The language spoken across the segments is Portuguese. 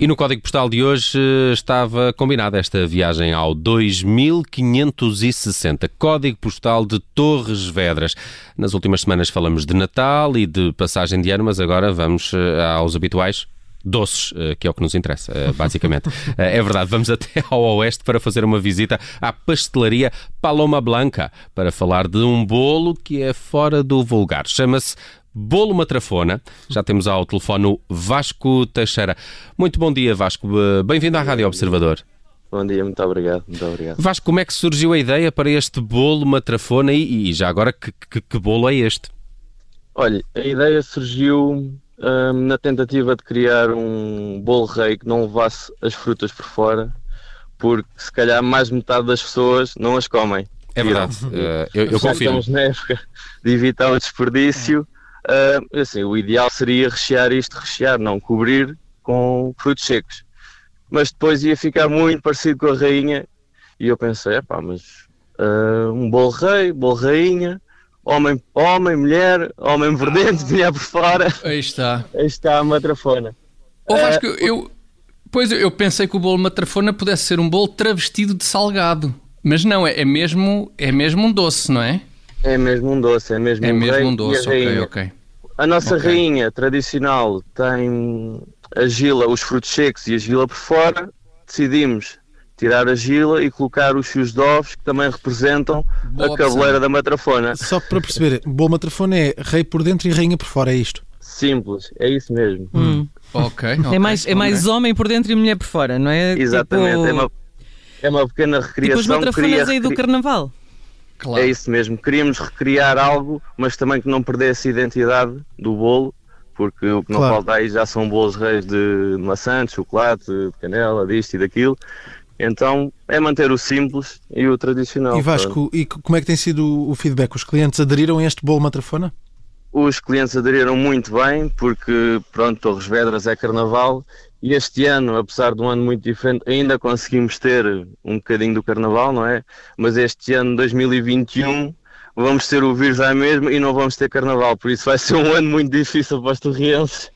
E no código postal de hoje eh, estava combinada esta viagem ao 2560, código postal de Torres Vedras. Nas últimas semanas falamos de Natal e de passagem de ano, mas agora vamos eh, aos habituais doces, eh, que é o que nos interessa, basicamente. É verdade, vamos até ao oeste para fazer uma visita à pastelaria Paloma Blanca para falar de um bolo que é fora do vulgar. Chama-se Bolo Matrafona. Já temos ao telefone o Vasco Teixeira. Muito bom dia, Vasco. Bem-vindo à Rádio Observador. Bom dia, muito obrigado, muito obrigado. Vasco, como é que surgiu a ideia para este bolo matrafona e, e já agora que, que, que, bolo é este? Olha, a ideia surgiu hum, na tentativa de criar um bolo rei que não levasse as frutas por fora, porque se calhar mais metade das pessoas não as comem. É verdade, uh, eu, eu confirmo. Estamos na época de evitar o desperdício. Uh, assim, o ideal seria rechear isto, rechear, não cobrir com frutos secos. Mas depois ia ficar muito parecido com a rainha e eu pensei, pá, mas uh, um bolo rei, bolo rainha, homem, homem, mulher, homem por dentro, mulher por fora. Aí está. Aí está a matrafona. Ou uh, acho que eu, pois eu pensei que o bolo matrafona pudesse ser um bolo travestido de salgado. Mas não, é, é mesmo, é mesmo um doce, não é? É mesmo um doce, é mesmo é um mesmo um doce, ok, ok. A nossa okay. rainha tradicional tem a gila, os frutos secos e a gila por fora. Decidimos tirar a gila e colocar os fios de ovos que também representam Boa a cabeleira da matrafona. Só para perceber, boa matrafona é rei por dentro e rainha por fora, é isto? Simples, é isso mesmo. Hum. Ok, okay. É mais, é mais homem por dentro e mulher por fora, não é? Exatamente, tipo... é, uma, é uma pequena recriação. Tipo os matrafonas aí do carnaval. Claro. É isso mesmo. Queríamos recriar algo, mas também que não perdesse a identidade do bolo, porque o que não claro. falta aí já são bolos reis de maçã, de chocolate, de canela, disto e daquilo. Então é manter o simples e o tradicional. E Vasco, e como é que tem sido o feedback? Os clientes aderiram a este bolo matrafona? Os clientes aderiram muito bem, porque pronto, Torres Vedras é carnaval e este ano, apesar de um ano muito diferente, ainda conseguimos ter um bocadinho do carnaval, não é? Mas este ano, 2021, vamos ter o vírus à mesma e não vamos ter carnaval, por isso vai ser um ano muito difícil para os torrienses.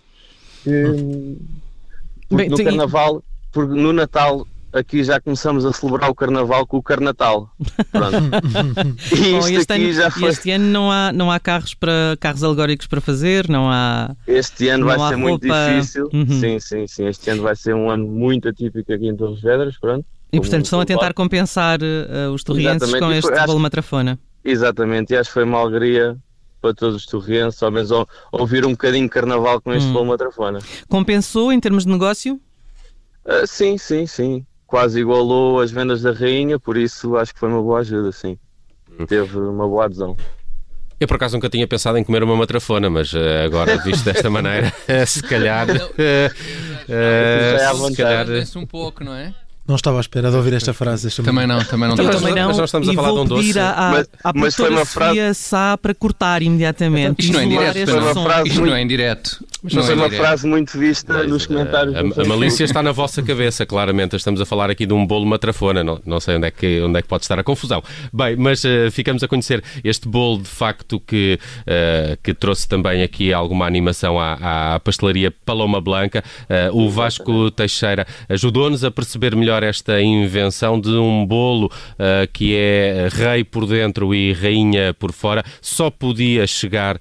Porque no carnaval, porque no Natal aqui já começamos a celebrar o Carnaval com o Carnatal. Pronto. e Bom, este, ano, já foi... este ano não há, não há carros, para, carros alegóricos para fazer, não há. Este ano vai ser roupa... muito difícil. Uhum. Sim, sim, sim. Este ano vai ser um ano muito atípico aqui em Torres Vedras. Pronto. E portanto estão a tentar compensar uh, os torrienses com este bolo matrafona. Exatamente, e acho que foi uma alegria para todos os torrienses, ao menos ouvir um bocadinho de carnaval com este hum. bolo matrafona. Compensou em termos de negócio? Uh, sim, sim, sim quase igualou as vendas da rainha, por isso acho que foi uma boa ajuda, sim. Hum. Teve uma boa adesão. Eu por acaso nunca tinha pensado em comer uma matrafona, mas uh, agora visto desta maneira, se calhar. Uh, uh, se calhar. um pouco, não é? Não estava à espera de ouvir esta frase. Também não, também não. Também não. Mas nós estamos a falar de um doce. À, mas, à mas foi uma frase Sá para cortar imediatamente. Isto não é indireto. Foi uma frase Isto muito... não é indireto. Mas não é uma frase muito vista mas, nos comentários. A, a, malícia está na vossa cabeça, claramente. Estamos a falar aqui de um bolo matrafona. Não, não sei onde é, que, onde é que pode estar a confusão. Bem, mas uh, ficamos a conhecer este bolo, de facto, que, uh, que trouxe também aqui alguma animação à, à pastelaria Paloma Blanca. Uh, o Vasco Teixeira ajudou-nos a perceber melhor esta invenção de um bolo que é rei por dentro e rainha por fora. Só podia chegar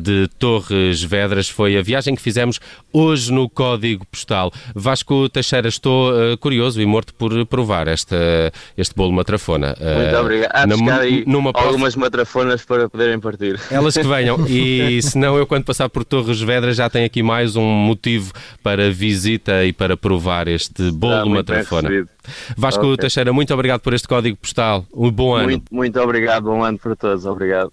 de Torres Vedras. Foi a viagem viagem que fizemos hoje no Código Postal. Vasco Teixeira, estou uh, curioso e morto por provar esta, este bolo matrafona. Uh, Muito obrigado. Há aí numa algumas matrafonas para poderem partir. Elas que venham. E se não, eu quando passar por Torres Vedras já tenho aqui mais um motivo para visita e para provar este bolo matrafona. Vasco okay. Teixeira, muito obrigado por este código postal. Um bom ano. Muito, muito obrigado, bom ano para todos. Obrigado.